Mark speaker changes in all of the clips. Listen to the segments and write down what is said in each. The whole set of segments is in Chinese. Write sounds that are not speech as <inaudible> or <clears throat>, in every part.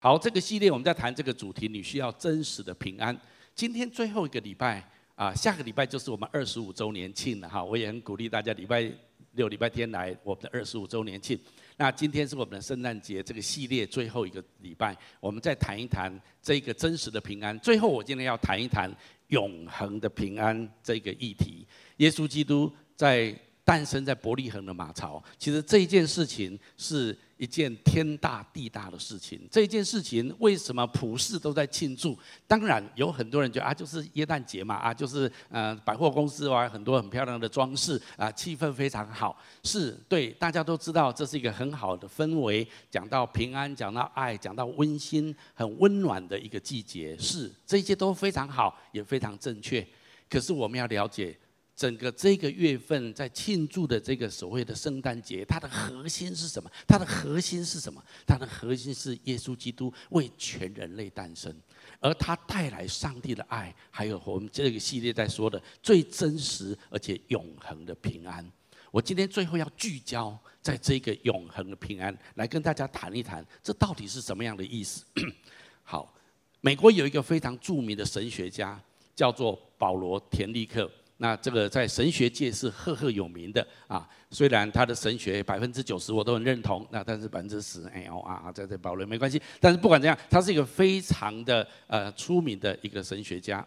Speaker 1: 好，这个系列我们在谈这个主题，你需要真实的平安。今天最后一个礼拜啊，下个礼拜就是我们二十五周年庆了哈。我也很鼓励大家礼拜六、礼拜天来我们的二十五周年庆。那今天是我们的圣诞节这个系列最后一个礼拜，我们再谈一谈这个真实的平安。最后，我今天要谈一谈永恒的平安这个议题。耶稣基督在诞生在伯利恒的马槽，其实这一件事情是。一件天大地大的事情，这件事情为什么普世都在庆祝？当然有很多人觉得啊，就是耶诞节嘛，啊，就是呃百货公司啊，很多很漂亮的装饰啊，气氛非常好。是对，大家都知道这是一个很好的氛围，讲到平安，讲到爱，讲到温馨，很温暖的一个季节。是，这些都非常好，也非常正确。可是我们要了解。整个这个月份在庆祝的这个所谓的圣诞节，它的核心是什么？它的核心是什么？它的核心是耶稣基督为全人类诞生，而他带来上帝的爱，还有我们这个系列在说的最真实而且永恒的平安。我今天最后要聚焦在这个永恒的平安，来跟大家谈一谈，这到底是什么样的意思？<clears throat> 好，美国有一个非常著名的神学家，叫做保罗田立克。那这个在神学界是赫赫有名的啊，虽然他的神学百分之九十我都很认同，那但是百分之十，哎哦啊，在这保留没关系。但是不管怎样，他是一个非常的呃出名的一个神学家。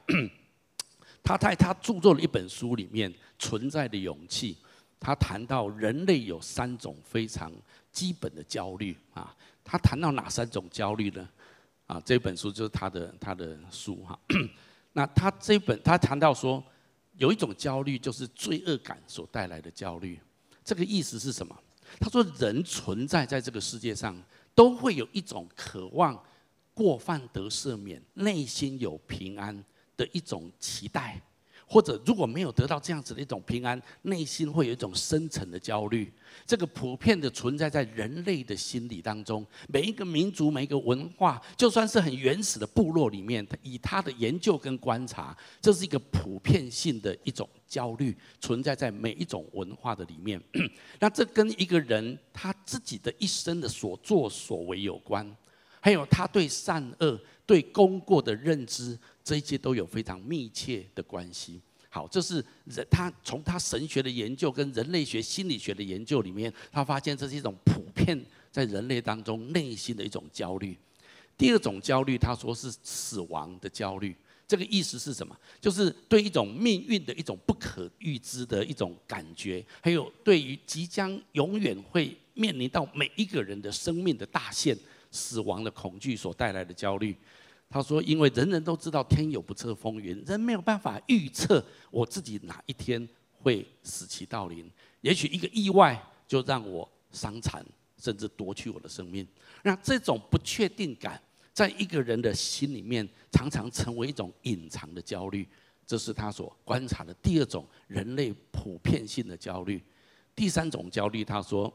Speaker 1: <clears throat> 他在他著作的一本书里面，《存在的勇气》，他谈到人类有三种非常基本的焦虑啊。他谈到哪三种焦虑呢？啊，这本书就是他的他的书哈。<clears throat> 那他这本他谈到说。有一种焦虑，就是罪恶感所带来的焦虑。这个意思是什么？他说，人存在在这个世界上，都会有一种渴望过犯得赦免、内心有平安的一种期待。或者如果没有得到这样子的一种平安，内心会有一种深层的焦虑。这个普遍的存在在人类的心理当中，每一个民族、每一个文化，就算是很原始的部落里面，以他的研究跟观察，这是一个普遍性的一种焦虑，存在在每一种文化的里面。<clears throat> 那这跟一个人他自己的一生的所作所为有关，还有他对善恶、对功过的认知。这一切都有非常密切的关系。好，这是人他从他神学的研究跟人类学心理学的研究里面，他发现这是一种普遍在人类当中内心的一种焦虑。第二种焦虑，他说是死亡的焦虑。这个意思是什么？就是对一种命运的一种不可预知的一种感觉，还有对于即将永远会面临到每一个人的生命的大限死亡的恐惧所带来的焦虑。他说：“因为人人都知道天有不测风云，人没有办法预测我自己哪一天会死期到临。也许一个意外就让我伤残，甚至夺去我的生命。那这种不确定感，在一个人的心里面，常常成为一种隐藏的焦虑。这是他所观察的第二种人类普遍性的焦虑。第三种焦虑，他说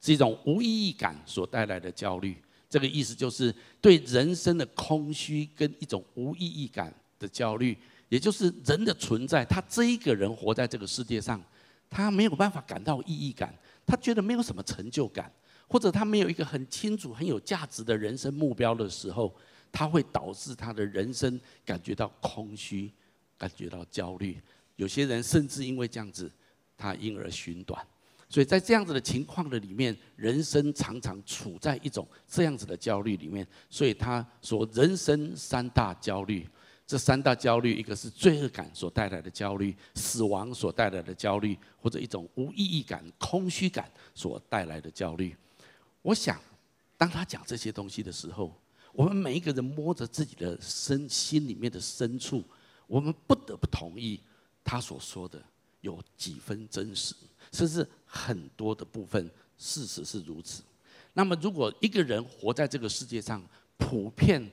Speaker 1: 是一种无意义感所带来的焦虑。”这个意思就是对人生的空虚跟一种无意义感的焦虑，也就是人的存在，他这一个人活在这个世界上，他没有办法感到意义感，他觉得没有什么成就感，或者他没有一个很清楚、很有价值的人生目标的时候，他会导致他的人生感觉到空虚，感觉到焦虑。有些人甚至因为这样子，他因而寻短。所以在这样子的情况的里面，人生常常处在一种这样子的焦虑里面。所以他说，人生三大焦虑，这三大焦虑，一个是罪恶感所带来的焦虑，死亡所带来的焦虑，或者一种无意义感、空虚感所带来的焦虑。我想，当他讲这些东西的时候，我们每一个人摸着自己的身心里面的深处，我们不得不同意他所说的有几分真实。甚至很多的部分，事实是如此。那么，如果一个人活在这个世界上，普遍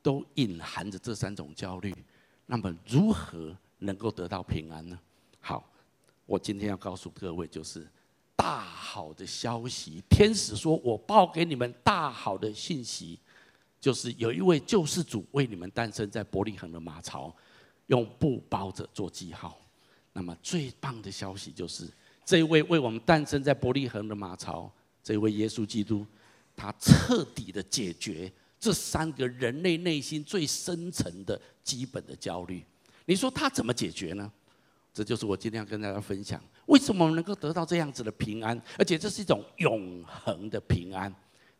Speaker 1: 都隐含着这三种焦虑，那么如何能够得到平安呢？好，我今天要告诉各位，就是大好的消息。天使说：“我报给你们大好的信息，就是有一位救世主为你们诞生在伯利恒的马槽，用布包着做记号。”那么最棒的消息就是。这一位为我们诞生在伯利恒的马槽，这位耶稣基督，他彻底的解决这三个人类内心最深层的基本的焦虑。你说他怎么解决呢？这就是我今天要跟大家分享，为什么能够得到这样子的平安，而且这是一种永恒的平安。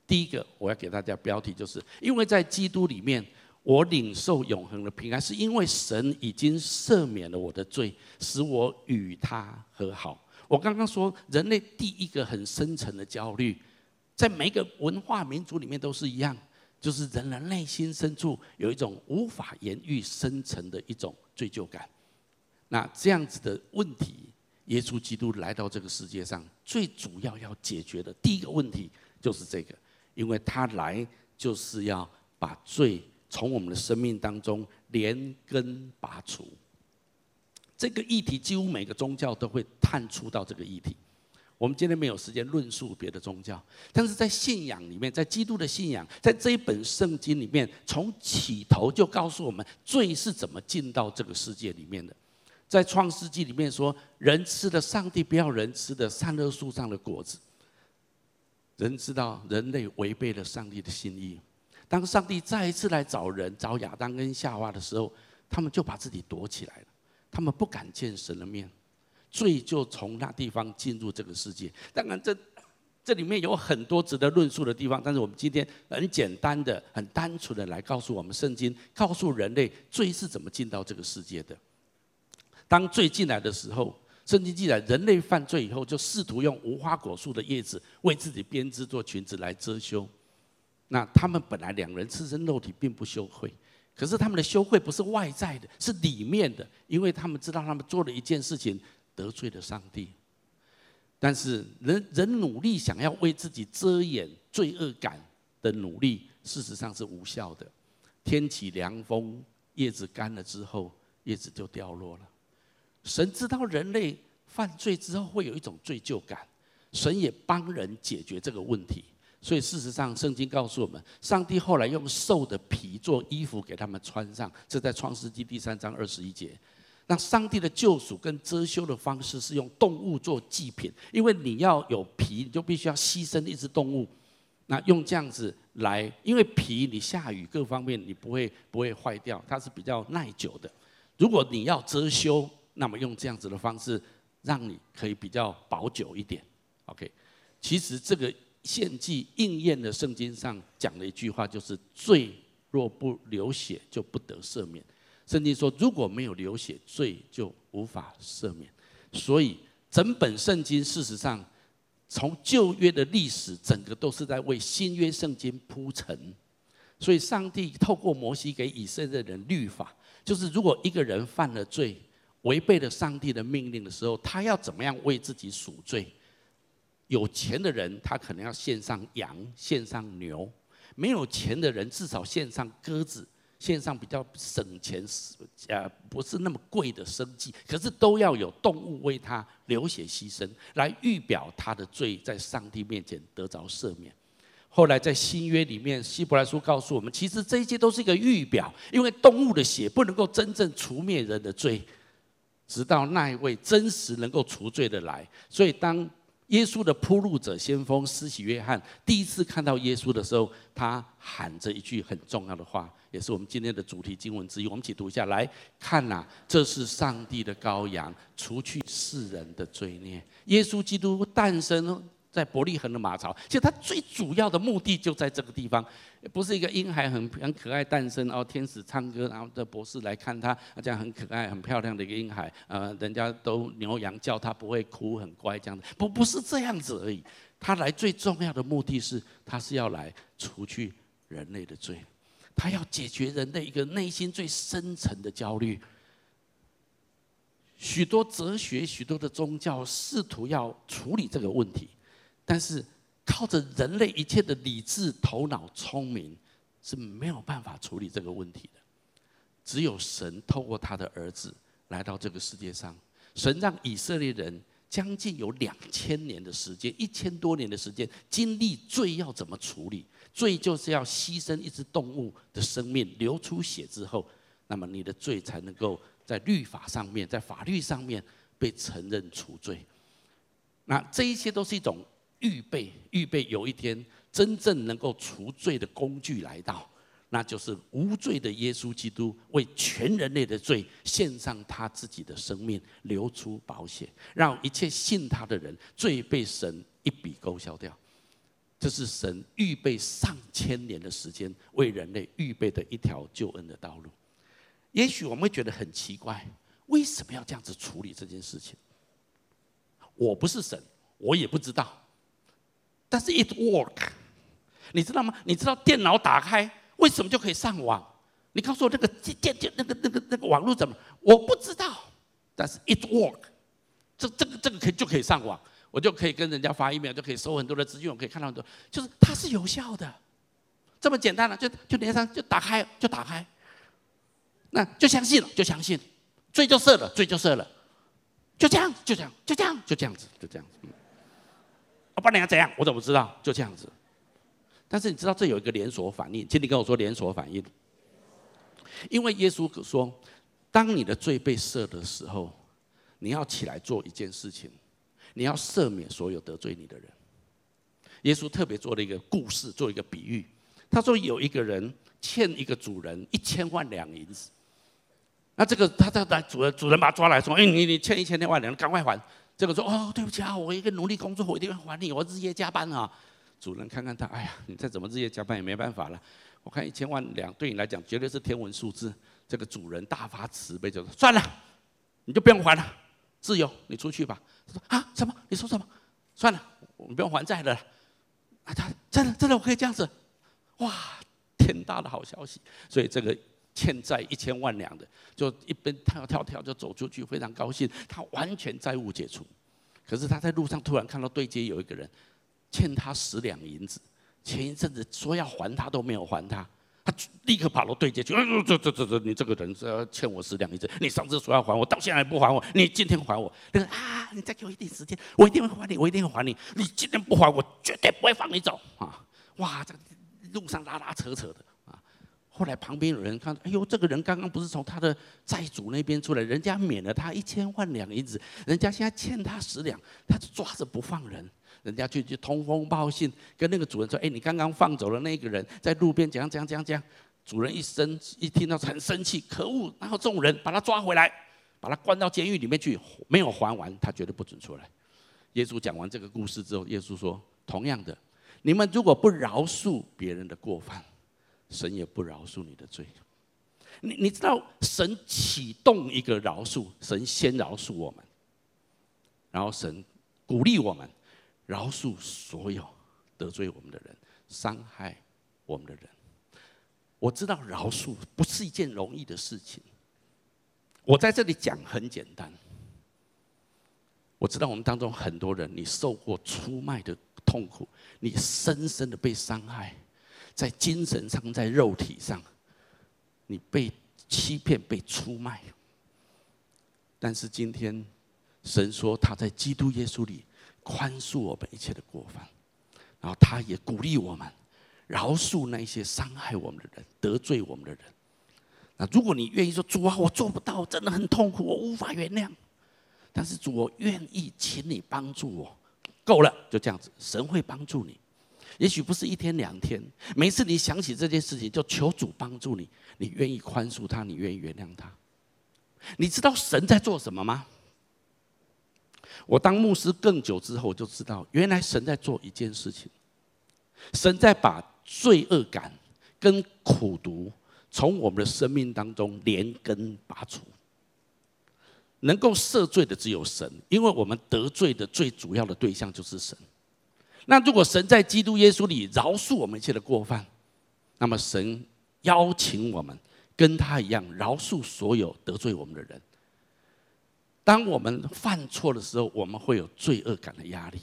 Speaker 1: 第一个，我要给大家标题，就是因为在基督里面，我领受永恒的平安，是因为神已经赦免了我的罪，使我与他和好。我刚刚说，人类第一个很深层的焦虑，在每一个文化民族里面都是一样，就是人的内心深处有一种无法言喻深层的一种罪疚感。那这样子的问题，耶稣基督来到这个世界上，最主要要解决的第一个问题就是这个，因为他来就是要把罪从我们的生命当中连根拔除。这个议题几乎每个宗教都会探出到这个议题。我们今天没有时间论述别的宗教，但是在信仰里面，在基督的信仰，在这一本圣经里面，从起头就告诉我们罪是怎么进到这个世界里面的。在创世纪里面说，人吃的上帝不要人吃的善恶树上的果子。人知道人类违背了上帝的心意。当上帝再一次来找人，找亚当跟夏娃的时候，他们就把自己躲起来了，他们不敢见神的面，罪就从那地方进入这个世界。当然，这这里面有很多值得论述的地方，但是我们今天很简单的、很单纯的来告诉我们，圣经告诉人类罪是怎么进到这个世界的。当罪进来的时候，圣经记载，人类犯罪以后，就试图用无花果树的叶子为自己编织做裙子来遮羞。那他们本来两人赤身露体，并不羞愧，可是他们的羞愧不是外在的，是里面的，因为他们知道他们做了一件事情得罪了上帝。但是人人努力想要为自己遮掩罪恶感的努力，事实上是无效的。天起凉风，叶子干了之后，叶子就掉落了。神知道人类犯罪之后会有一种罪疚感，神也帮人解决这个问题。所以事实上，圣经告诉我们，上帝后来用兽的皮做衣服给他们穿上，这在创世纪第三章二十一节。那上帝的救赎跟遮羞的方式是用动物做祭品，因为你要有皮，你就必须要牺牲一只动物。那用这样子来，因为皮你下雨各方面你不会不会坏掉，它是比较耐久的。如果你要遮羞，那么用这样子的方式，让你可以比较保久一点。OK，其实这个献祭应验的圣经上讲的一句话，就是罪若不流血就不得赦免。圣经说，如果没有流血，罪就无法赦免。所以整本圣经事实上从旧约的历史，整个都是在为新约圣经铺陈。所以上帝透过摩西给以色列人律法，就是如果一个人犯了罪，违背了上帝的命令的时候，他要怎么样为自己赎罪？有钱的人他可能要献上羊、献上牛；没有钱的人至少献上鸽子，献上比较省钱、呃不是那么贵的生计。可是都要有动物为他流血牺牲，来预表他的罪在上帝面前得着赦免。后来在新约里面，希伯来书告诉我们，其实这一切都是一个预表，因为动物的血不能够真正除灭人的罪。直到那一位真实能够除罪的来，所以当耶稣的铺路者先锋施洗约翰第一次看到耶稣的时候，他喊着一句很重要的话，也是我们今天的主题经文之一。我们一起读一下，来看呐，这是上帝的羔羊，除去世人的罪孽。耶稣基督诞生。在伯利恒的马槽，其实他最主要的目的就在这个地方，不是一个婴孩很很可爱诞生，然后天使唱歌，然后这博士来看他，这样很可爱、很漂亮的一个婴孩，呃，人家都牛羊叫他不会哭，很乖这样子，不不是这样子而已。他来最重要的目的是，他是要来除去人类的罪，他要解决人类一个内心最深层的焦虑。许多哲学、许多的宗教试图要处理这个问题。但是靠着人类一切的理智、头脑、聪明是没有办法处理这个问题的。只有神透过他的儿子来到这个世界上，神让以色列人将近有两千年的时间，一千多年的时间，经历罪要怎么处理？罪就是要牺牲一只动物的生命，流出血之后，那么你的罪才能够在律法上面、在法律上面被承认除罪。那这一切都是一种。预备，预备有一天真正能够除罪的工具来到，那就是无罪的耶稣基督为全人类的罪献上他自己的生命，流出宝血，让一切信他的人罪被神一笔勾销掉。这是神预备上千年的时间为人类预备的一条救恩的道路。也许我们会觉得很奇怪，为什么要这样子处理这件事情？我不是神，我也不知道。但是 it work，你知道吗？你知道电脑打开为什么就可以上网？你告诉我那个电电那个那个那个网络怎么？我不知道。但是 it work，这这个这个可以就可以上网。我就可以跟人家发 email，就可以收很多的资讯，我可以看到很多，就是它是有效的，这么简单了，就就连上就打开就打开，那就相信了，就相信了，罪就赦了，罪就赦了，就这样就这样就这样就这样子就这样子，我不然要怎样？我怎么知道？就这样子。但是你知道这有一个连锁反应，请你跟我说连锁反应，因为耶稣说，当你的罪被赦的时候，你要起来做一件事情。你要赦免所有得罪你的人。耶稣特别做了一个故事，做一个比喻。他说有一个人欠一个主人一千万两银子，那这个他他来主人主人把他抓来说：“哎，你你欠一千万两，赶快还。”这个说：“哦，对不起啊，我一个努力工作，我一定会还你，我日夜加班啊。”主人看看他，哎呀，你再怎么日夜加班也没办法了。我看一千万两对你来讲绝对是天文数字。这个主人大发慈悲，就说：“算了，你就不用还了，自由，你出去吧。”他说啊，什么？你说什么？算了，我们不用还债了。啊，他真的真的我可以这样子？哇，天大的好消息！所以这个欠债一千万两的，就一边跳跳跳就走出去，非常高兴，他完全债务解除。可是他在路上突然看到对街有一个人欠他十两银子，前一阵子说要还他都没有还他。他立刻跑到对接去，嗯，这这这这，你这个人是要欠我十两银子，你上次说要还我，到现在还不还我，你今天还我。那个啊，你再给我一点时间，我一定会还你，我一定会还你。你今天不还我，绝对不会放你走啊！哇，这个路上拉拉扯扯的。后来旁边有人看，哎呦，这个人刚刚不是从他的债主那边出来，人家免了他一千万两银子，人家现在欠他十两，他就抓着不放人。人家就去通风报信，跟那个主人说：“哎，你刚刚放走了那个人，在路边怎样怎样怎样怎样。”主人一生一听到很生气，可恶！然后众人把他抓回来，把他关到监狱里面去，没有还完，他绝对不准出来。耶稣讲完这个故事之后，耶稣说：“同样的，你们如果不饶恕别人的过犯，神也不饶恕你的罪。你你知道，神启动一个饶恕，神先饶恕我们，然后神鼓励我们。”饶恕所有得罪我们的人、伤害我们的人。我知道饶恕不是一件容易的事情。我在这里讲很简单。我知道我们当中很多人，你受过出卖的痛苦，你深深的被伤害，在精神上、在肉体上，你被欺骗、被出卖。但是今天，神说他在基督耶稣里。宽恕我们一切的过犯，然后他也鼓励我们饶恕那些伤害我们的人、得罪我们的人。那如果你愿意说主啊，我做不到，真的很痛苦，我无法原谅。但是主，我愿意，请你帮助我。够了，就这样子，神会帮助你。也许不是一天两天，每次你想起这件事情，就求主帮助你。你愿意宽恕他，你愿意原谅他。你知道神在做什么吗？我当牧师更久之后，我就知道，原来神在做一件事情，神在把罪恶感跟苦毒从我们的生命当中连根拔除。能够赦罪的只有神，因为我们得罪的最主要的对象就是神。那如果神在基督耶稣里饶恕我们一切的过犯，那么神邀请我们跟他一样饶恕所有得罪我们的人。当我们犯错的时候，我们会有罪恶感的压力；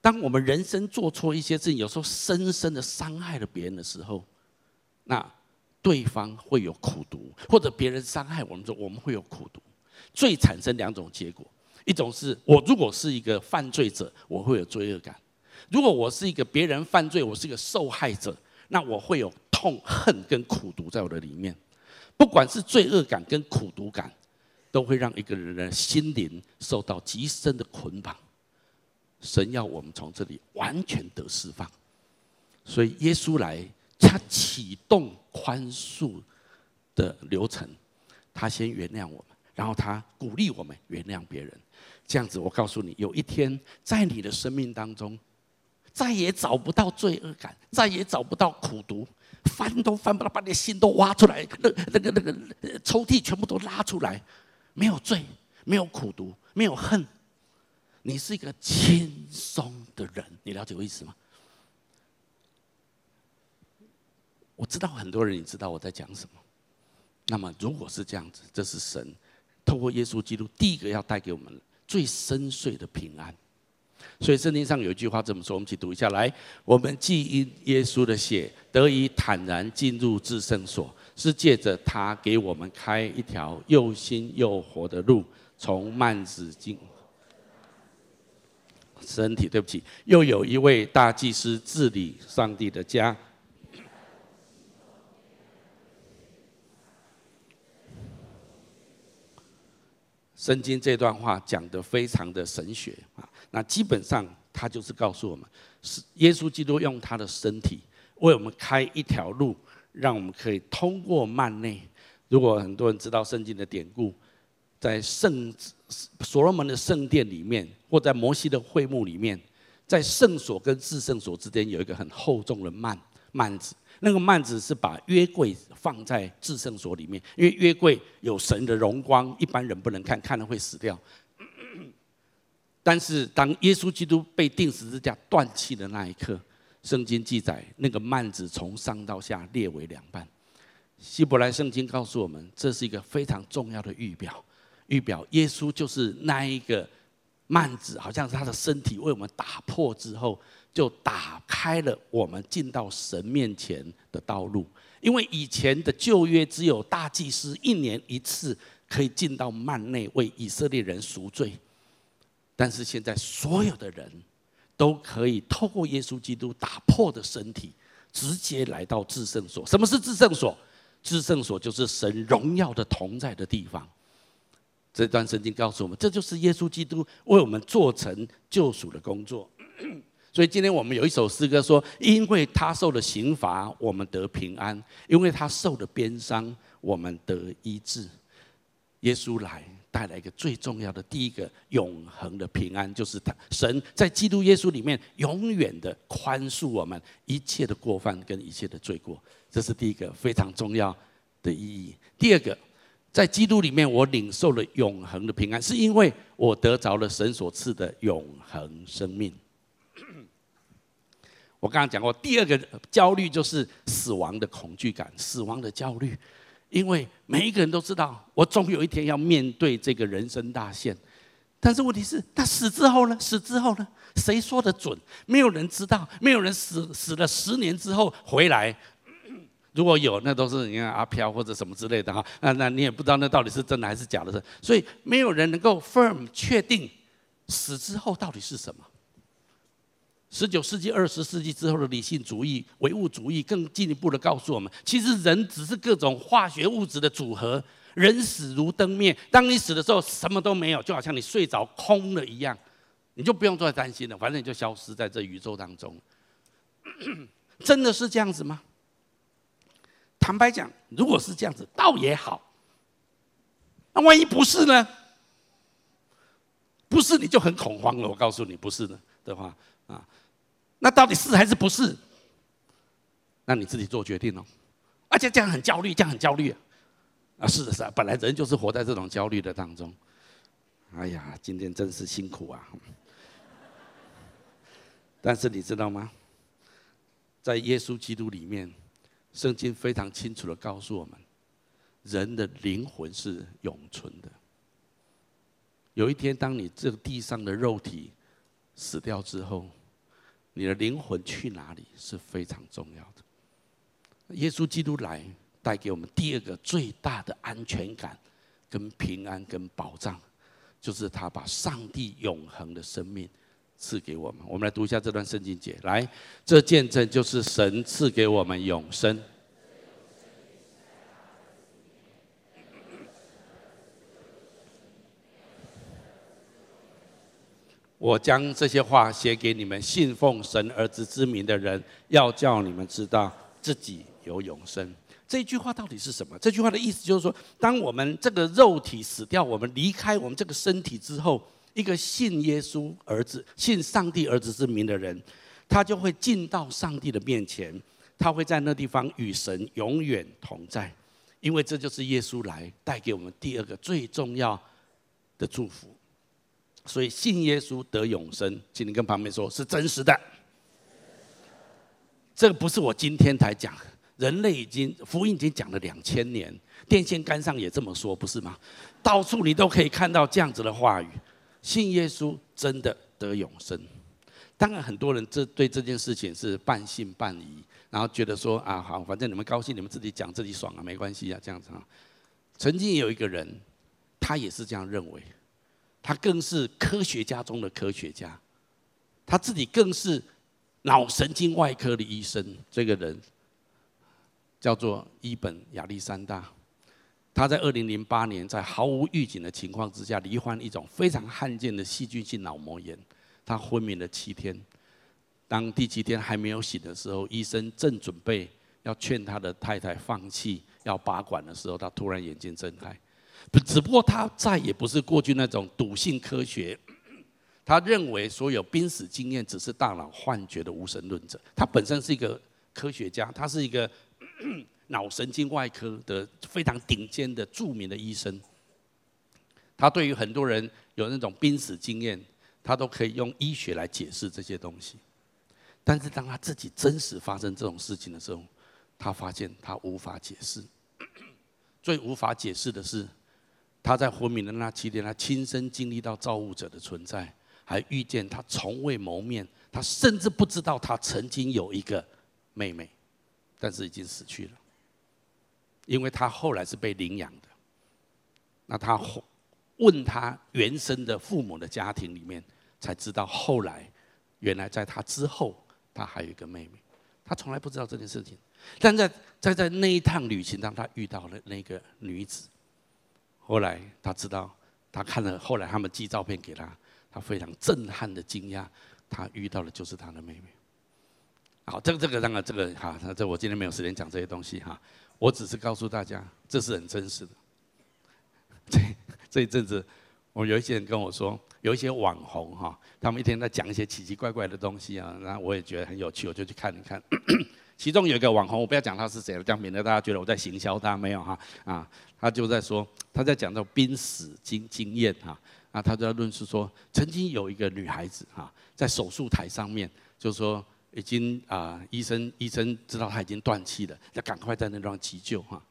Speaker 1: 当我们人生做错一些事情，有时候深深的伤害了别人的时候，那对方会有苦毒，或者别人伤害我们的时候，我们会有苦毒。罪产生两种结果：一种是我如果是一个犯罪者，我会有罪恶感；如果我是一个别人犯罪，我是一个受害者，那我会有痛恨跟苦毒在我的里面。不管是罪恶感跟苦毒感。都会让一个人的心灵受到极深的捆绑。神要我们从这里完全得释放，所以耶稣来，他启动宽恕的流程，他先原谅我们，然后他鼓励我们原谅别人。这样子，我告诉你，有一天在你的生命当中，再也找不到罪恶感，再也找不到苦毒，翻都翻不到，把你的心都挖出来，那那个那个抽屉全部都拉出来，没有罪，没有苦毒，没有恨，你是一个轻松的人，你了解我意思吗？我知道很多人，你知道我在讲什么。那么，如果是这样子，这是神透过耶稣基督第一个要带给我们最深邃的平安。所以圣经上有一句话这么说，我们一起读一下来：我们既因耶稣的血得以坦然进入至圣所，是借着他给我们开一条又新又活的路，从幔子进身体。对不起，又有一位大祭司治理上帝的家。圣经这段话讲得非常的神学啊，那基本上他就是告诉我们，是耶稣基督用他的身体为我们开一条路，让我们可以通过幔内。如果很多人知道圣经的典故，在圣所罗门的圣殿里面，或在摩西的会幕里面，在圣所跟至圣所之间有一个很厚重的幔幔子。那个幔子是把约柜放在至圣所里面，因为约柜有神的荣光，一般人不能看，看了会死掉。但是当耶稣基督被钉十字架断气的那一刻，圣经记载那个幔子从上到下裂为两半。希伯来圣经告诉我们，这是一个非常重要的预表，预表耶稣就是那一个幔子，好像是他的身体为我们打破之后。就打开了我们进到神面前的道路，因为以前的旧约只有大祭司一年一次可以进到幔内为以色列人赎罪，但是现在所有的人都可以透过耶稣基督打破的身体，直接来到至圣所。什么是至圣所？至圣所就是神荣耀的同在的地方。这段圣经告诉我们，这就是耶稣基督为我们做成救赎的工作。<clears throat> 所以今天我们有一首诗歌说：“因为他受了刑罚，我们得平安；因为他受了鞭伤，我们得医治。”耶稣来带来一个最重要的第一个永恒的平安，就是神在基督耶稣里面永远的宽恕我们一切的过犯跟一切的罪过，这是第一个非常重要的意义。第二个，在基督里面我领受了永恒的平安，是因为我得着了神所赐的永恒生命。我刚刚讲过，第二个焦虑就是死亡的恐惧感，死亡的焦虑，因为每一个人都知道，我总有一天要面对这个人生大限。但是问题是，那死之后呢？死之后呢？谁说的准？没有人知道，没有人死死了十年之后回来。如果有，那都是你看阿飘或者什么之类的哈。那那你也不知道那到底是真的还是假的。所以没有人能够 firm 确定死之后到底是什么。十九世纪、二十世纪之后的理性主义、唯物主义，更进一步的告诉我们，其实人只是各种化学物质的组合。人死如灯灭，当你死的时候，什么都没有，就好像你睡着空了一样，你就不用再担心了，反正你就消失在这宇宙当中。<clears throat> 真的是这样子吗？坦白讲，如果是这样子，倒也好。那万一不是呢？不是你就很恐慌了。我告诉你，不是的的话啊。那到底是还是不是？那你自己做决定哦。而且这样很焦虑，这样很焦虑啊！啊，是的，是啊，本来人就是活在这种焦虑的当中。哎呀，今天真是辛苦啊！但是你知道吗？在耶稣基督里面，圣经非常清楚的告诉我们，人的灵魂是永存的。有一天，当你这个地上的肉体死掉之后，你的灵魂去哪里是非常重要的。耶稣基督来带给我们第二个最大的安全感、跟平安、跟保障，就是他把上帝永恒的生命赐给我们。我们来读一下这段圣经节，来，这见证就是神赐给我们永生。我将这些话写给你们信奉神儿子之名的人，要叫你们知道自己有永生。这句话到底是什么？这句话的意思就是说，当我们这个肉体死掉，我们离开我们这个身体之后，一个信耶稣儿子、信上帝儿子之名的人，他就会进到上帝的面前，他会在那地方与神永远同在，因为这就是耶稣来带给我们第二个最重要的祝福。所以信耶稣得永生，请你跟旁边说，是真实的。这个不是我今天才讲，人类已经福音已经讲了两千年，电线杆上也这么说，不是吗？到处你都可以看到这样子的话语，信耶稣真的得永生。当然，很多人这对这件事情是半信半疑，然后觉得说啊，好，反正你们高兴，你们自己讲自己爽啊，没关系啊，这样子啊。曾经有一个人，他也是这样认为，他更是科学家中的科学家，他自己更是。脑神经外科的医生，这个人叫做伊本亚历山大。他在二零零八年，在毫无预警的情况之下，罹患一种非常罕见的细菌性脑膜炎。他昏迷了七天。当第七天还没有醒的时候，医生正准备要劝他的太太放弃要拔管的时候，他突然眼睛睁开。只不过他再也不是过去那种笃信科学。他认为所有濒死经验只是大脑幻觉的无神论者。他本身是一个科学家，他是一个 <clears throat> 脑神经外科的非常顶尖的著名的医生。他对于很多人有那种濒死经验，他都可以用医学来解释这些东西。但是当他自己真实发生这种事情的时候，他发现他无法解释。<clears throat> 最无法解释的是，他在昏迷的那七天，他亲身经历到造物者的存在。还遇见他从未谋面，他甚至不知道他曾经有一个妹妹，但是已经死去了，因为他后来是被领养的。那他问他原生的父母的家庭里面，才知道后来原来在他之后，他还有一个妹妹，他从来不知道这件事情。但在在在那一趟旅行当中，他遇到了那个女子，后来他知道，他看了后来他们寄照片给他。他非常震撼的惊讶，他遇到的就是他的妹妹。好，这个这个当然这个哈，这我今天没有时间讲这些东西哈，我只是告诉大家，这是很真实的。<laughs> 这这一阵子，我有一些人跟我说，有一些网红哈，他们一天在讲一些奇奇怪怪的东西啊，然后我也觉得很有趣，我就去看一看。其中有一个网红，我不要讲他是谁了，这样免得大家觉得我在行销他，没有哈啊，他就在说他在讲到濒死经经验哈。那他就要论述说，曾经有一个女孩子哈，在手术台上面，就是说已经啊，医生医生知道她已经断气了，要赶快在那地方急救哈。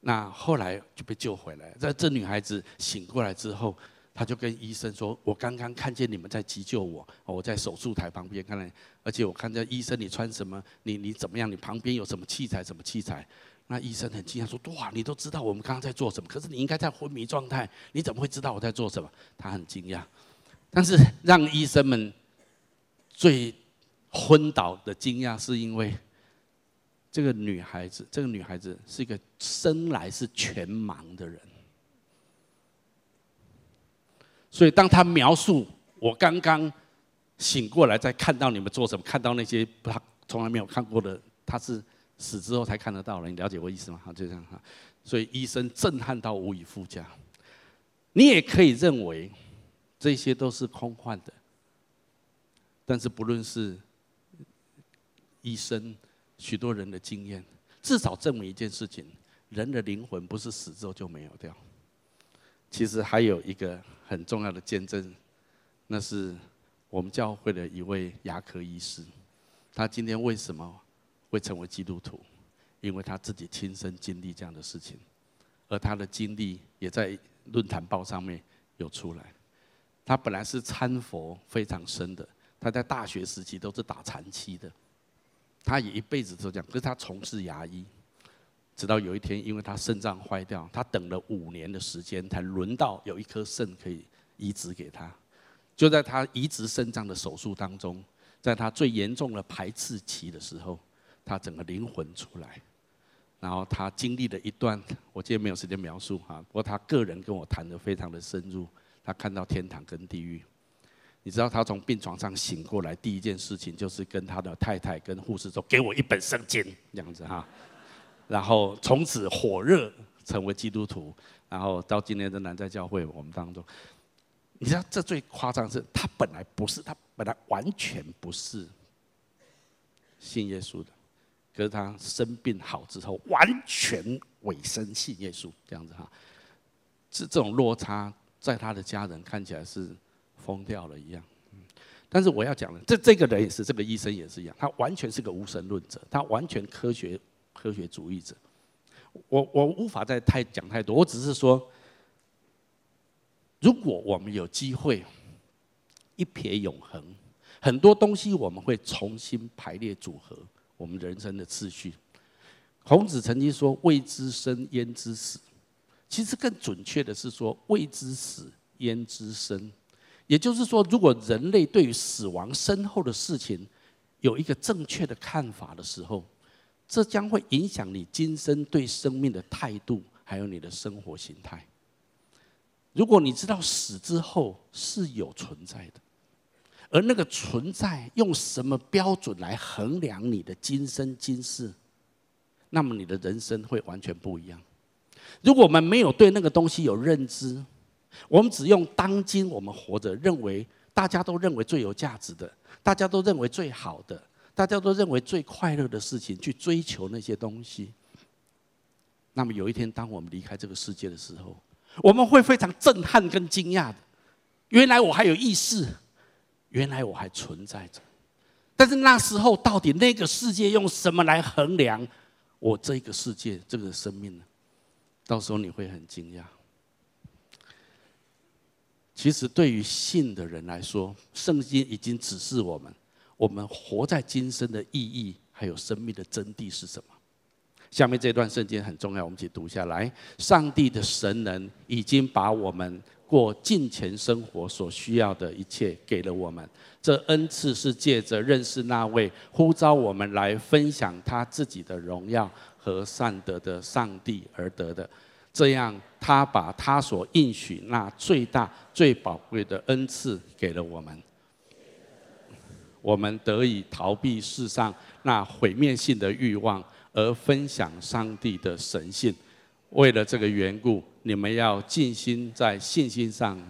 Speaker 1: 那后来就被救回来。在这女孩子醒过来之后，他就跟医生说：“我刚刚看见你们在急救我，我在手术台旁边看来，而且我看见医生你穿什么，你你怎么样，你旁边有什么器材，什么器材。”那医生很惊讶说：“哇，你都知道我们刚刚在做什么？可是你应该在昏迷状态，你怎么会知道我在做什么？”他很惊讶，但是让医生们最昏倒的惊讶，是因为这个女孩子，这个女孩子是一个生来是全盲的人，所以当他描述我刚刚醒过来，在看到你们做什么，看到那些他从来没有看过的，他是。死之后才看得到了，你了解我意思吗？好，就这样哈。所以医生震撼到无以复加。你也可以认为这些都是空幻的，但是不论是医生，许多人的经验，至少证明一件事情：人的灵魂不是死之后就没有掉。其实还有一个很重要的见证，那是我们教会的一位牙科医师，他今天为什么？会成为基督徒，因为他自己亲身经历这样的事情，而他的经历也在论坛报上面有出来。他本来是参佛非常深的，他在大学时期都是打禅七的，他也一辈子都这样。可是他从事牙医，直到有一天，因为他肾脏坏掉，他等了五年的时间，才轮到有一颗肾可以移植给他。就在他移植肾脏的手术当中，在他最严重的排斥期的时候。他整个灵魂出来，然后他经历了一段，我今天没有时间描述哈。不过他个人跟我谈得非常的深入，他看到天堂跟地狱。你知道他从病床上醒过来，第一件事情就是跟他的太太跟护士说：“给我一本圣经。”这样子哈。然后从此火热成为基督徒，然后到今天仍然在教会我们当中。你知道这最夸张是，他本来不是，他本来完全不是信耶稣的，可是他生病好之后，完全委身信耶稣，这样子哈。是这种落差，在他的家人看起来是疯掉了一样。但是我要讲的，这这个人也是，这个医生也是一样，他完全是个无神论者，他完全科学科学主义者。我我无法再太讲太多，我只是说，如果我们有机会一瞥永恒，很多东西我们会重新排列组合我们人生的次序。孔子曾经说：“未知生，焉知死？”其实更准确的是说：“未知死，焉知生？”也就是说，如果人类对于死亡身后的事情有一个正确的看法的时候，这将会影响你今生对生命的态度，还有你的生活形态。如果你知道死之后是有存在的，而那个存在用什么标准来衡量你的今生今世，那么你的人生会完全不一样。如果我们没有对那个东西有认知，我们只用当今我们活着认为大家都认为最有价值的，大家都认为最好的，大家都认为最快乐的事情去追求那些东西。那么有一天，当我们离开这个世界的时候，我们会非常震撼跟惊讶的。原来我还有意识，原来我还存在着。但是那时候，到底那个世界用什么来衡量我这个世界这个生命呢？到时候你会很惊讶。其实，对于信的人来说，圣经已经指示我们，我们活在今生的意义，还有生命的真谛是什么。下面这段圣经很重要，我们一起读下来。上帝的神能已经把我们过敬虔生活所需要的一切给了我们，这恩赐是借着认识那位呼召我们来分享他自己的荣耀和善德的上帝而得的。这样，他把他所应许那最大、最宝贵的恩赐给了我们，我们得以逃避世上那毁灭性的欲望，而分享上帝的神性。为了这个缘故，你们要尽心在信心上、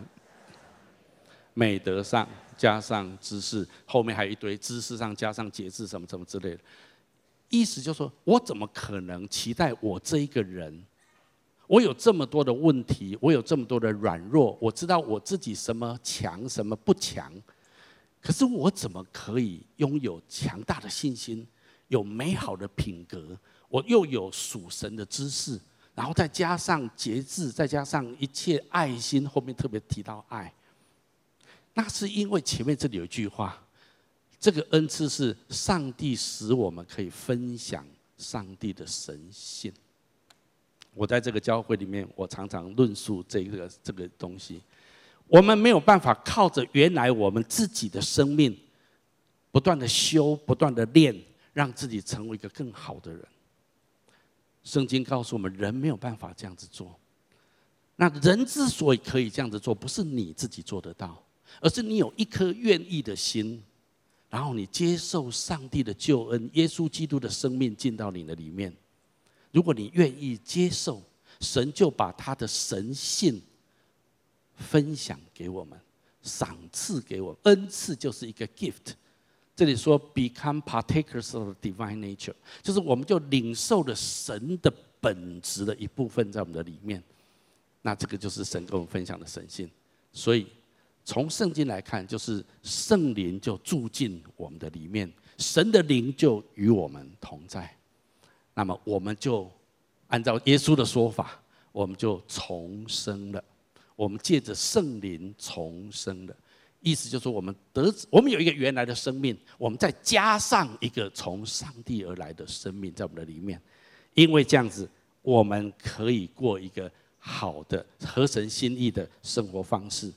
Speaker 1: 美德上加上知识，后面还有一堆知识上加上节制什么什么之类的。意思就是说，我怎么可能期待我这一个人？我有这么多的问题，我有这么多的软弱，我知道我自己什么强，什么不强，可是我怎么可以拥有强大的信心，有美好的品格，我又有属神的知识，然后再加上节制，再加上一切爱心，后面特别提到爱，那是因为前面这里有一句话，这个恩赐是上帝使我们可以分享上帝的神性。我在这个教会里面，我常常论述这个这个东西。我们没有办法靠着原来我们自己的生命，不断的修，不断的练，让自己成为一个更好的人。圣经告诉我们，人没有办法这样子做。那人之所以可以这样子做，不是你自己做得到，而是你有一颗愿意的心，然后你接受上帝的救恩，耶稣基督的生命进到你的里面。如果你愿意接受，神就把他的神性分享给我们，赏赐给我们。恩赐就是一个 gift。这里说 become partakers of divine nature，就是我们就领受了神的本质的一部分在我们的里面。那这个就是神跟我们分享的神性。所以从圣经来看，就是圣灵就住进我们的里面，神的灵就与我们同在。那么我们就按照耶稣的说法，我们就重生了。我们借着圣灵重生的，意思就是，我们得我们有一个原来的生命，我们再加上一个从上帝而来的生命在我们的里面。因为这样子，我们可以过一个好的合神心意的生活方式。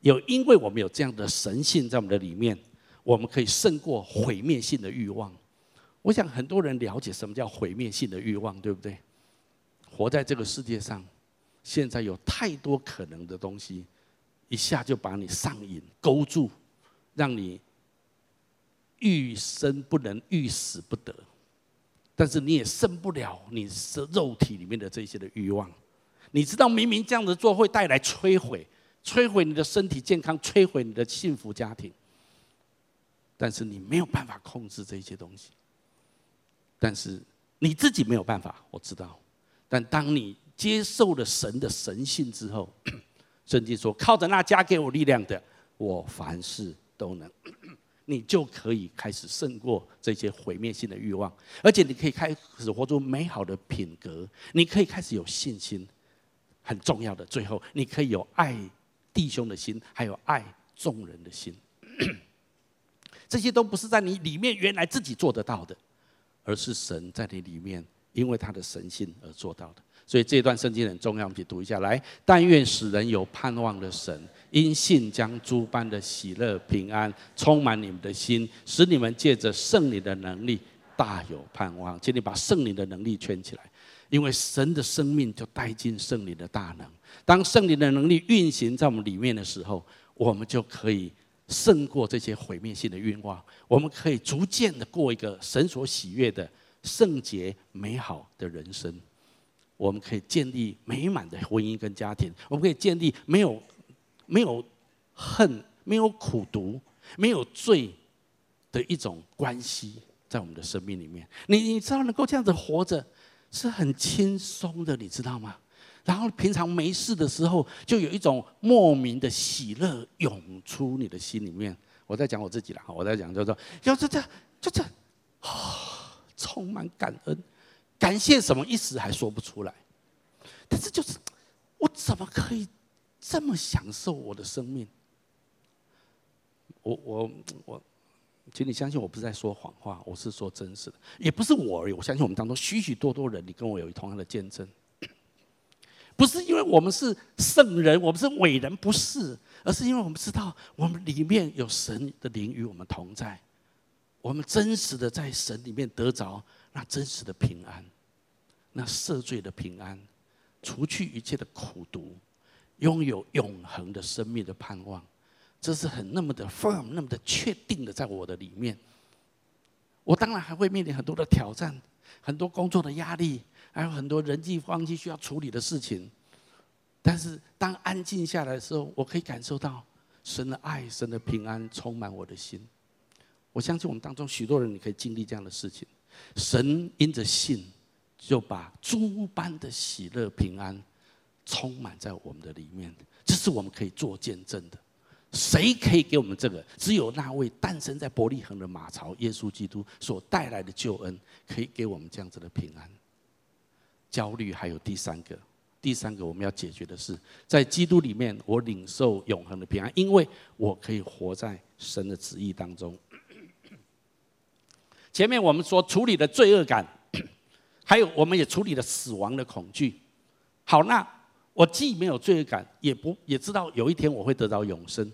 Speaker 1: 有因为我们有这样的神性在我们的里面，我们可以胜过毁灭性的欲望。我想很多人了解什么叫毁灭性的欲望，对不对？活在这个世界上，现在有太多可能的东西，一下就把你上瘾、勾住，让你欲生不能、欲死不得。但是你也胜不了你是肉体里面的这些的欲望。你知道明明这样子做会带来摧毁，摧毁你的身体健康，摧毁你的幸福家庭。但是你没有办法控制这些东西。但是你自己没有办法，我知道。但当你接受了神的神性之后，<clears throat> 圣经说：“靠着那加给我力量的，我凡事都能。<clears throat> ”你就可以开始胜过这些毁灭性的欲望，而且你可以开始活出美好的品格，你可以开始有信心。很重要的，最后你可以有爱弟兄的心，还有爱众人的心。<clears throat> 这些都不是在你里面原来自己做得到的，而是神在你里面，因为他的神性而做到的。所以这段圣经很重要，我们去读一下来。但愿使人有盼望的神。因信将诸般的喜乐平安充满你们的心，使你们借着圣灵的能力大有盼望。请你把圣灵的能力圈起来，因为神的生命就带进圣灵的大能。当圣灵的能力运行在我们里面的时候，我们就可以胜过这些毁灭性的欲望。我们可以逐渐的过一个神所喜悦的圣洁美好的人生。我们可以建立美满的婚姻跟家庭。我们可以建立没有。没有恨，没有苦毒，没有罪的一种关系，在我们的生命里面，你你知道能够这样子活着是很轻松的，你知道吗？然后平常没事的时候，就有一种莫名的喜乐涌出你的心里面。我在讲我自己了，我在讲就是说要这这就这啊，充满感恩，感谢什么一时还说不出来，但是就是我怎么可以？这么享受我的生命，我我我，请你相信我不是在说谎话，我是说真实的，也不是我而已。我相信我们当中许许多多人，你跟我有同样的见证，不是因为我们是圣人，我们是伟人，不是，而是因为我们知道我们里面有神的灵与我们同在，我们真实的在神里面得着那真实的平安，那赦罪的平安，除去一切的苦毒。拥有永恒的生命的盼望，这是很那么的 firm，那么的确定的，在我的里面。我当然还会面临很多的挑战，很多工作的压力，还有很多人际关系需要处理的事情。但是当安静下来的时候，我可以感受到神的爱、神的平安充满我的心。我相信我们当中许多人，你可以经历这样的事情。神因着信，就把诸般的喜乐平安。充满在我们的里面，这是我们可以做见证的。谁可以给我们这个？只有那位诞生在伯利恒的马槽，耶稣基督所带来的救恩，可以给我们这样子的平安。焦虑还有第三个，第三个我们要解决的是，在基督里面，我领受永恒的平安，因为我可以活在神的旨意当中。前面我们说处理了罪恶感，<clears throat> 还有我们也处理了死亡的恐惧。好，那。我既没有罪恶感，也不也知道有一天我会得到永生。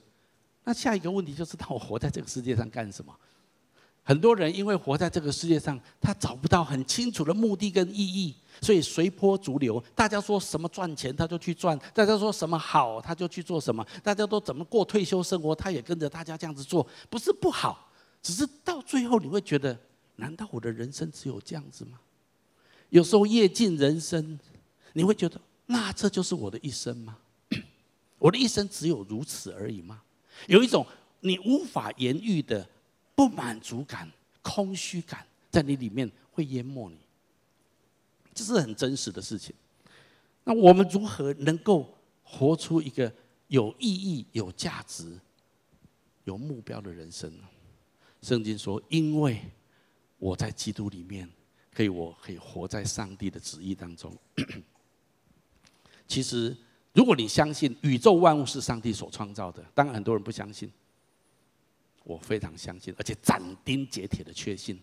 Speaker 1: 那下一个问题就是：当我活在这个世界上干什么？很多人因为活在这个世界上，他找不到很清楚的目的跟意义，所以随波逐流。大家说什么赚钱，他就去赚；大家说什么好，他就去做什么。大家都怎么过退休生活，他也跟着大家这样子做。不是不好，只是到最后你会觉得：难道我的人生只有这样子吗？有时候夜尽人生，你会觉得。那这就是我的一生吗？<clears throat> 我的一生只有如此而已吗？有一种你无法言喻的不满足感、空虚感，在你里面会淹没你。这是很真实的事情。那我们如何能够活出一个有意义、有价值、有目标的人生呢？圣经说：“因为我在基督里面，可以，我可以活在上帝的旨意当中。<clears throat> ”其实，如果你相信宇宙万物是上帝所创造的，当然很多人不相信。我非常相信，而且斩钉截铁的确信。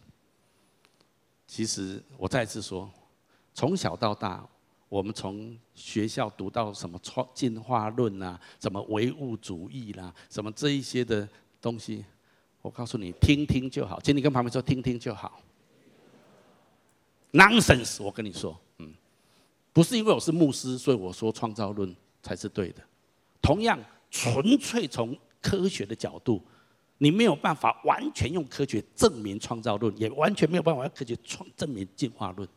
Speaker 1: 其实我再次说，从小到大，我们从学校读到什么创进化论啊，什么唯物主义啦、什么这一些的东西，我告诉你，听听就好。请你跟旁边说，听听就好。Nonsense，我跟你说。嗯不是因为我是牧师，所以我说创造论才是对的。同样，纯粹从科学的角度，你没有办法完全用科学证明创造论，也完全没有办法用科学创证明进化论。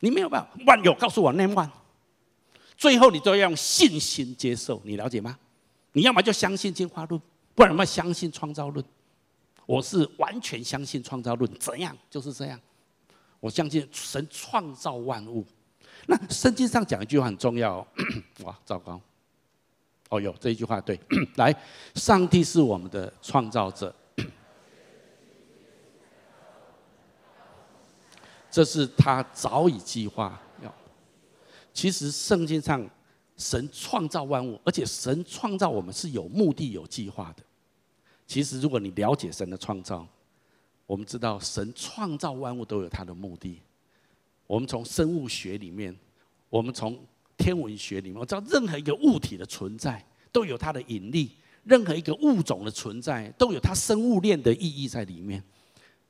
Speaker 1: 你没有办法，万有告诉我 name one，最后你都要用信心接受，你了解吗？你要么就相信进化论，不然么相信创造论。我是完全相信创造论，怎样就是这样。我相信神创造万物。那圣经上讲一句话很重要哦，<clears throat> 哇，糟糕！哦，有这一句话对，<clears throat> 来，上帝是我们的创造者，<clears throat> 这是他早已计划要。其实圣经上，神创造万物，而且神创造我们是有目的、有计划的。其实，如果你了解神的创造，我们知道神创造万物都有他的目的。我们从生物学里面，我们从天文学里面，我知道任何一个物体的存在都有它的引力，任何一个物种的存在都有它生物链的意义在里面。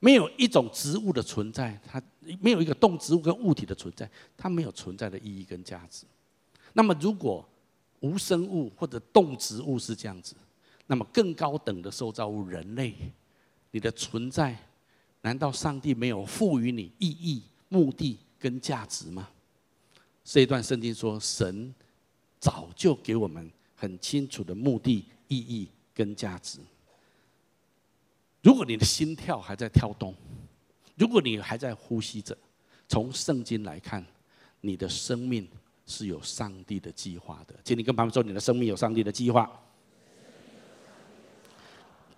Speaker 1: 没有一种植物的存在，它没有一个动植物跟物体的存在，它没有存在的意义跟价值。那么，如果无生物或者动植物是这样子，那么更高等的受造物人类，你的存在，难道上帝没有赋予你意义、目的跟价值吗？这一段圣经说，神早就给我们很清楚的目的、意义跟价值。如果你的心跳还在跳动，如果你还在呼吸着，从圣经来看，你的生命是有上帝的计划的。请你跟旁边说，你的生命有上帝的计划。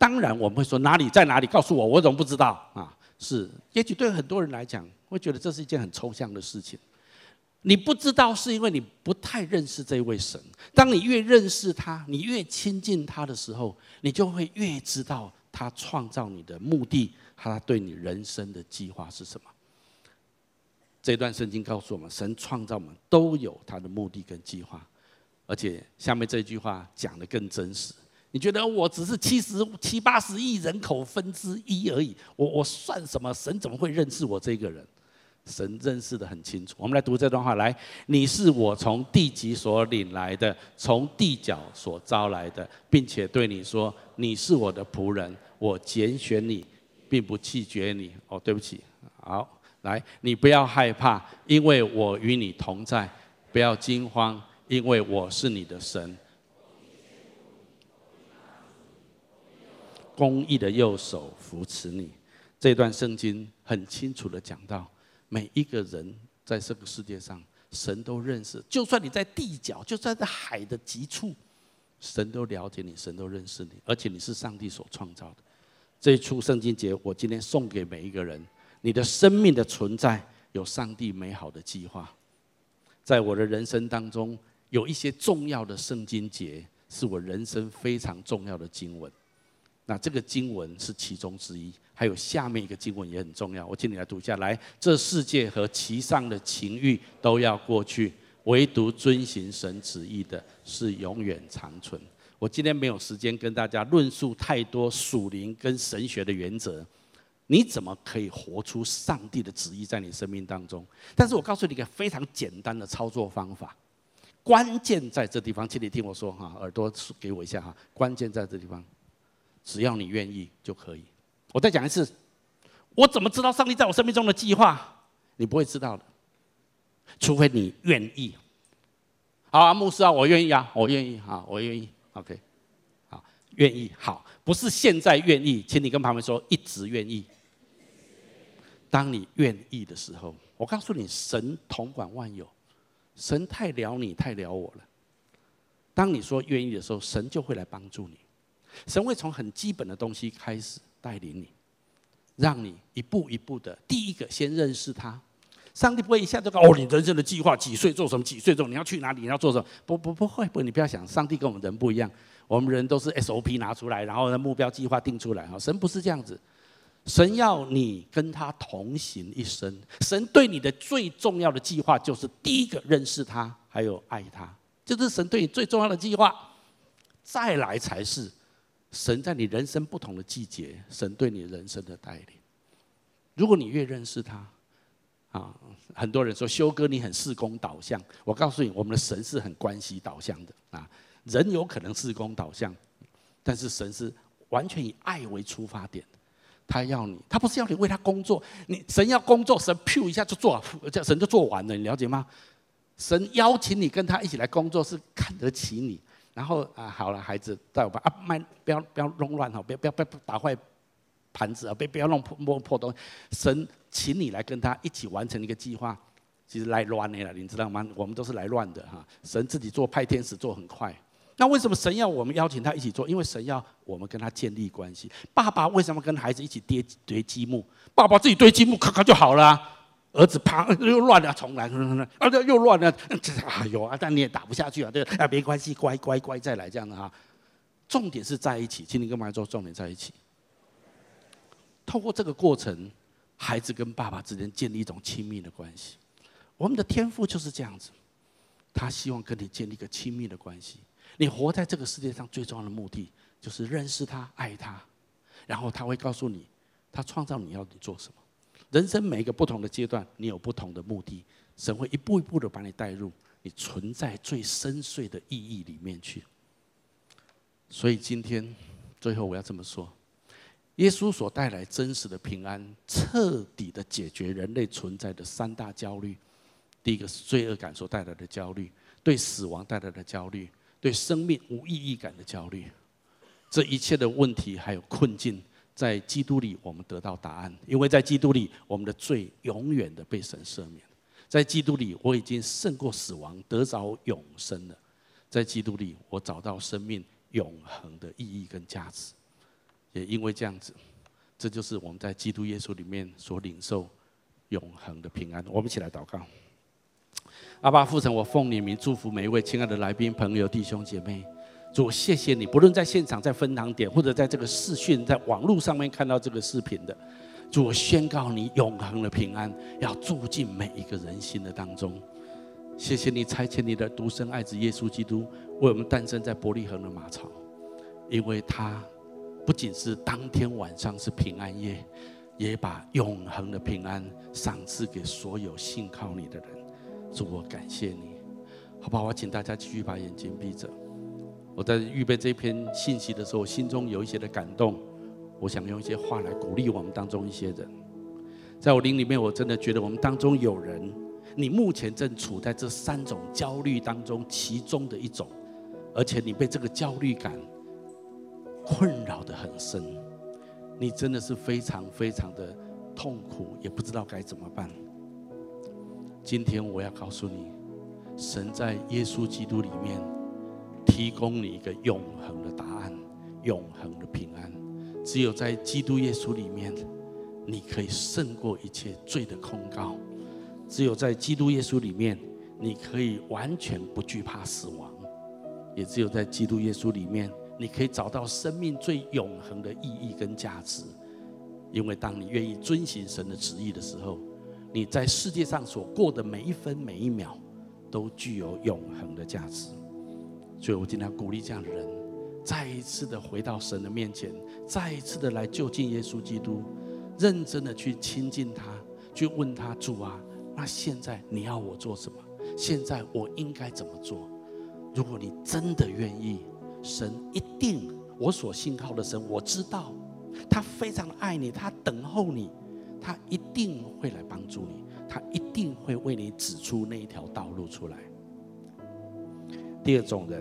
Speaker 1: 当然，我们会说哪里在哪里？告诉我，我怎么不知道啊？是，也许对很多人来讲，会觉得这是一件很抽象的事情。你不知道，是因为你不太认识这位神。当你越认识他，你越亲近他的时候，你就会越知道他创造你的目的，他对你人生的计划是什么。这段圣经告诉我们，神创造我们都有他的目的跟计划，而且下面这句话讲得更真实。你觉得我只是七十七八十亿人口分之一而已，我我算什么？神怎么会认识我这个人？神认识得很清楚。我们来读这段话：来，你是我从地极所领来的，从地角所招来的，并且对你说，你是我的仆人，我拣选你，并不弃绝你。哦，对不起。好，来，你不要害怕，因为我与你同在；不要惊慌，因为我是你的神。公义的右手扶持你。这段圣经很清楚地讲到。每一个人在这个世界上，神都认识。就算你在地角，就算在海的极处，神都了解你，神都认识你，而且你是上帝所创造的。这一出圣经节，我今天送给每一个人：你的生命的存在有上帝美好的计划。在我的人生当中，有一些重要的圣经节，是我人生非常重要的经文。那这个经文是其中之一，还有下面一个经文也很重要，我请你来读一下。来，这世界和其上的情欲都要过去，唯独遵行神旨意的是永远长存。我今天没有时间跟大家论述太多属灵跟神学的原则，你怎么可以活出上帝的旨意在你生命当中？但是我告诉你一个非常简单的操作方法，关键在这地方，请你听我说哈，耳朵给我一下哈，关键在这地方。只要你愿意就可以。我再讲一次，我怎么知道上帝在我生命中的计划？你不会知道的，除非你愿意。好啊，牧师啊，我愿意啊，我愿意啊，我愿意。OK，好，愿意好，不是现在愿意，请你跟旁边说，一直愿意。当你愿意的时候，我告诉你，神统管万有，神太了你，太了我了。当你说愿意的时候，神就会来帮助你。神会从很基本的东西开始带领你，让你一步一步的，第一个先认识他。上帝不会一下就告诉你人生的计划，几岁做什么，几岁做，你要去哪里，你要做什么？不不不会，不，你不要想，上帝跟我们人不一样，我们人都是 SOP 拿出来，然后呢目标计划定出来。哈，神不是这样子，神要你跟他同行一生。神对你的最重要的计划就是第一个认识他，还有爱他，就是神对你最重要的计划。再来才是。神在你人生不同的季节，神对你人生的带领。如果你越认识他，啊，很多人说修哥你很事工导向，我告诉你，我们的神是很关系导向的啊。人有可能事工导向，但是神是完全以爱为出发点。他要你，他不是要你为他工作。你神要工作，神噗一下就做，这神就做完了，你了解吗？神邀请你跟他一起来工作，是看得起你。然后啊，好了，孩子，带我吧啊，慢，不要不要弄乱哈，不要不要不要打坏盘子啊，别不要弄破摸破东西。神请你来跟他一起完成一个计划，其实来乱的了，你知道吗？我们都是来乱的哈。神自己做派天使做很快。那为什么神要我们邀请他一起做？因为神要我们跟他建立关系。爸爸为什么跟孩子一起叠堆积木？爸爸自己堆积木，咔咔就好了。儿子啪又乱了，重来，啊，又乱了，哎呦啊！但你也打不下去啊，对啊，没关系，乖乖乖，再来这样的哈。重点是在一起，请你跟妈妈说，重点在一起。透过这个过程，孩子跟爸爸之间建立一种亲密的关系。我们的天赋就是这样子，他希望跟你建立一个亲密的关系。你活在这个世界上最重要的目的，就是认识他、爱他，然后他会告诉你，他创造你要你做什么。人生每一个不同的阶段，你有不同的目的，神会一步一步的把你带入你存在最深邃的意义里面去。所以今天最后我要这么说：耶稣所带来真实的平安，彻底的解决人类存在的三大焦虑。第一个是罪恶感所带来的焦虑，对死亡带来的焦虑。对生命无意义感的焦虑，这一切的问题还有困境，在基督里我们得到答案，因为在基督里我们的罪永远的被神赦免，在基督里我已经胜过死亡，得着永生了，在基督里我找到生命永恒的意义跟价值，也因为这样子，这就是我们在基督耶稣里面所领受永恒的平安。我们一起来祷告。阿爸父神，我奉你名祝福每一位亲爱的来宾、朋友、弟兄姐妹。主，谢谢你，不论在现场、在分堂点，或者在这个视讯、在网络上面看到这个视频的，主，我宣告你永恒的平安要住进每一个人心的当中。谢谢你差遣你的独生爱子耶稣基督为我们诞生在伯利恒的马槽，因为他不仅是当天晚上是平安夜，也把永恒的平安赏赐给所有信靠你的人。主，我感谢你，好不好？我请大家继续把眼睛闭着。我在预备这篇信息的时候，心中有一些的感动，我想用一些话来鼓励我们当中一些人。在我灵里面，我真的觉得我们当中有人，你目前正处在这三种焦虑当中其中的一种，而且你被这个焦虑感困扰得很深，你真的是非常非常的痛苦，也不知道该怎么办。今天我要告诉你，神在耶稣基督里面提供你一个永恒的答案，永恒的平安。只有在基督耶稣里面，你可以胜过一切罪的控告；只有在基督耶稣里面，你可以完全不惧怕死亡；也只有在基督耶稣里面，你可以找到生命最永恒的意义跟价值。因为当你愿意遵行神的旨意的时候，你在世界上所过的每一分每一秒，都具有永恒的价值。所以我今天要鼓励这样的人，再一次的回到神的面前，再一次的来就近耶稣基督，认真的去亲近他，去问他主啊，那现在你要我做什么？现在我应该怎么做？如果你真的愿意，神一定，我所信靠的神，我知道他非常爱你，他等候你。他一定会来帮助你，他一定会为你指出那一条道路出来。第二种人，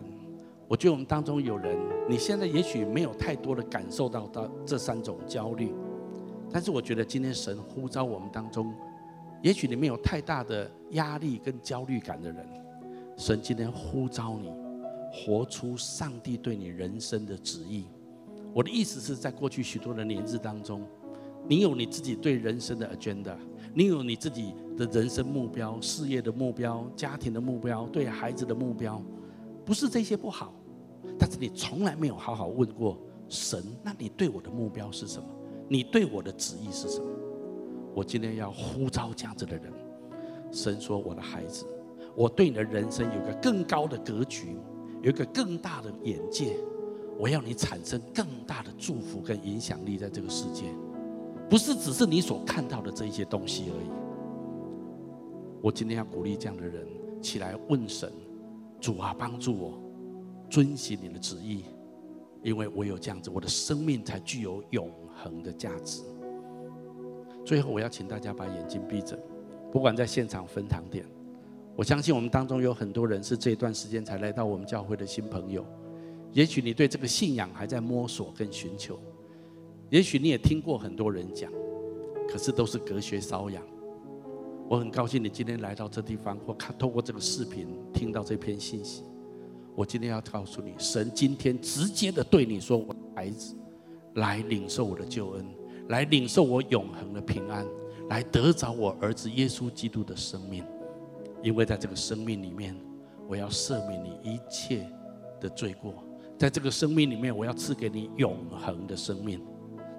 Speaker 1: 我觉得我们当中有人，你现在也许没有太多的感受到到这三种焦虑，但是我觉得今天神呼召我们当中，也许你没有太大的压力跟焦虑感的人，神今天呼召你，活出上帝对你人生的旨意。我的意思是在过去许多的年日当中。你有你自己对人生的 agenda，你有你自己的人生目标、事业的目标、家庭的目标、对孩子的目标，不是这些不好，但是你从来没有好好问过神，那你对我的目标是什么？你对我的旨意是什么？我今天要呼召这样子的人，神说：“我的孩子，我对你的人生有个更高的格局，有一个更大的眼界，我要你产生更大的祝福跟影响力在这个世界。”不是只是你所看到的这一些东西而已。我今天要鼓励这样的人起来问神：主啊，帮助我遵行你的旨意，因为我有这样子，我的生命才具有永恒的价值。最后，我要请大家把眼睛闭着，不管在现场分堂点，我相信我们当中有很多人是这段时间才来到我们教会的新朋友。也许你对这个信仰还在摸索跟寻求，也许你也听过很多人讲，可是都是隔靴搔痒。我很高兴你今天来到这地方，或看透过这个视频听到这篇信息。我今天要告诉你，神今天直接的对你说：“我的孩子，来领受我的救恩，来领受我永恒的平安，来得着我儿子耶稣基督的生命。因为在这个生命里面，我要赦免你一切的罪过；在这个生命里面，我要赐给你永恒的生命；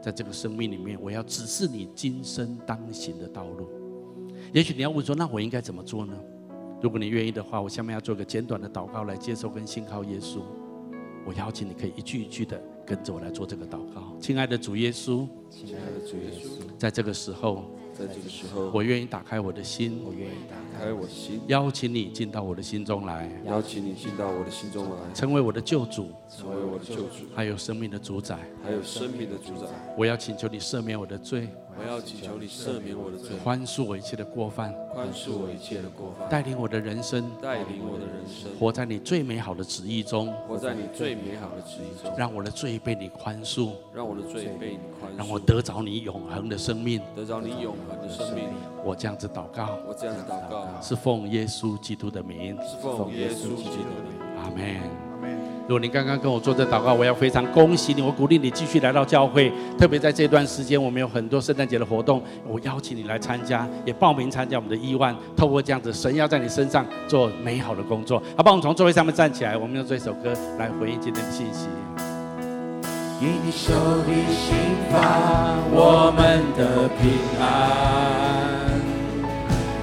Speaker 1: 在这个生命里面，我要指示你今生当行的道路。”也许你要问说，那我应该怎么做呢？如果你愿意的话，我下面要做个简短的祷告来接受跟信靠耶稣。我邀请你可以一句一句的跟着我来做这个祷告。亲爱的主耶稣，
Speaker 2: 亲爱的主耶稣，
Speaker 1: 在这个时候，
Speaker 2: 在这个时候，
Speaker 1: 我愿意打开我的心，
Speaker 2: 我愿意打开我的心，
Speaker 1: 邀请你进到我的心中来，
Speaker 2: 邀请你进到我的心中来，
Speaker 1: 成为我的救主，
Speaker 2: 成为我的救主，
Speaker 1: 还有生命的主宰，
Speaker 2: 还有生命的主宰。
Speaker 1: 我要请求你赦免我的罪。
Speaker 2: 我要祈求你赦免我的罪，
Speaker 1: 宽恕我一切的过犯，
Speaker 2: 宽恕我一切的过犯，
Speaker 1: 带领我的人生，
Speaker 2: 带领我的人生，
Speaker 1: 活在你最美好的旨意中，
Speaker 2: 活在你最美好的旨意中，
Speaker 1: 让我的罪被你宽恕，
Speaker 2: 让我的罪被你宽恕，
Speaker 1: 让我得着你永恒的生命，
Speaker 2: 得着你永恒的生命。
Speaker 1: 我这样子祷告，
Speaker 2: 我这样子祷告，
Speaker 1: 是奉耶稣基督的名，
Speaker 2: 是奉耶稣基督的名。
Speaker 1: 阿门。如果你刚刚跟我做这祷告，我要非常恭喜你，我鼓励你继续来到教会。特别在这段时间，我们有很多圣诞节的活动，我邀请你来参加，也报名参加我们的亿万。透过这样子，神要在你身上做美好的工作。好，帮我们从座位上面站起来，我们用这首歌来回应今天的信息。
Speaker 3: 以你手的心发我们的平安，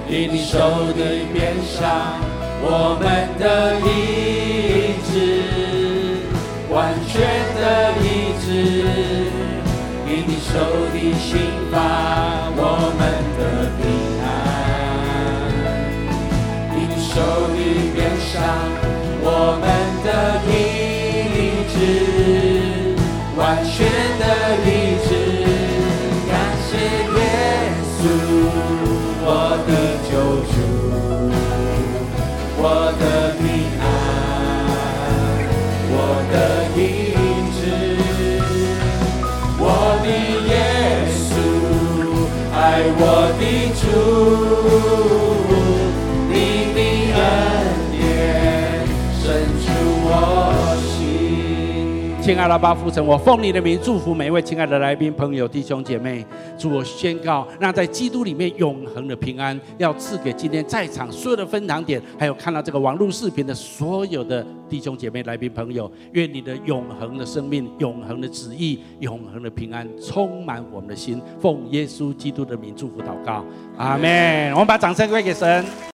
Speaker 3: 以你手的鞭伤我们的医以你手的心发我们的平安，以你手里边上我们的医的亲爱的
Speaker 1: 爸父神，我奉你的名祝福每一位亲爱的来宾、朋友、弟兄姐妹。祝我宣告，让在基督里面永恒的平安，要赐给今天在场所有的分堂点，还有看到这个网络视频的所有的弟兄姐妹、来宾朋友。愿你的永恒的生命、永恒的旨意、永恒的平安充满我们的心。奉耶稣基督的名祝福祷告，阿门。我们把掌声归给神。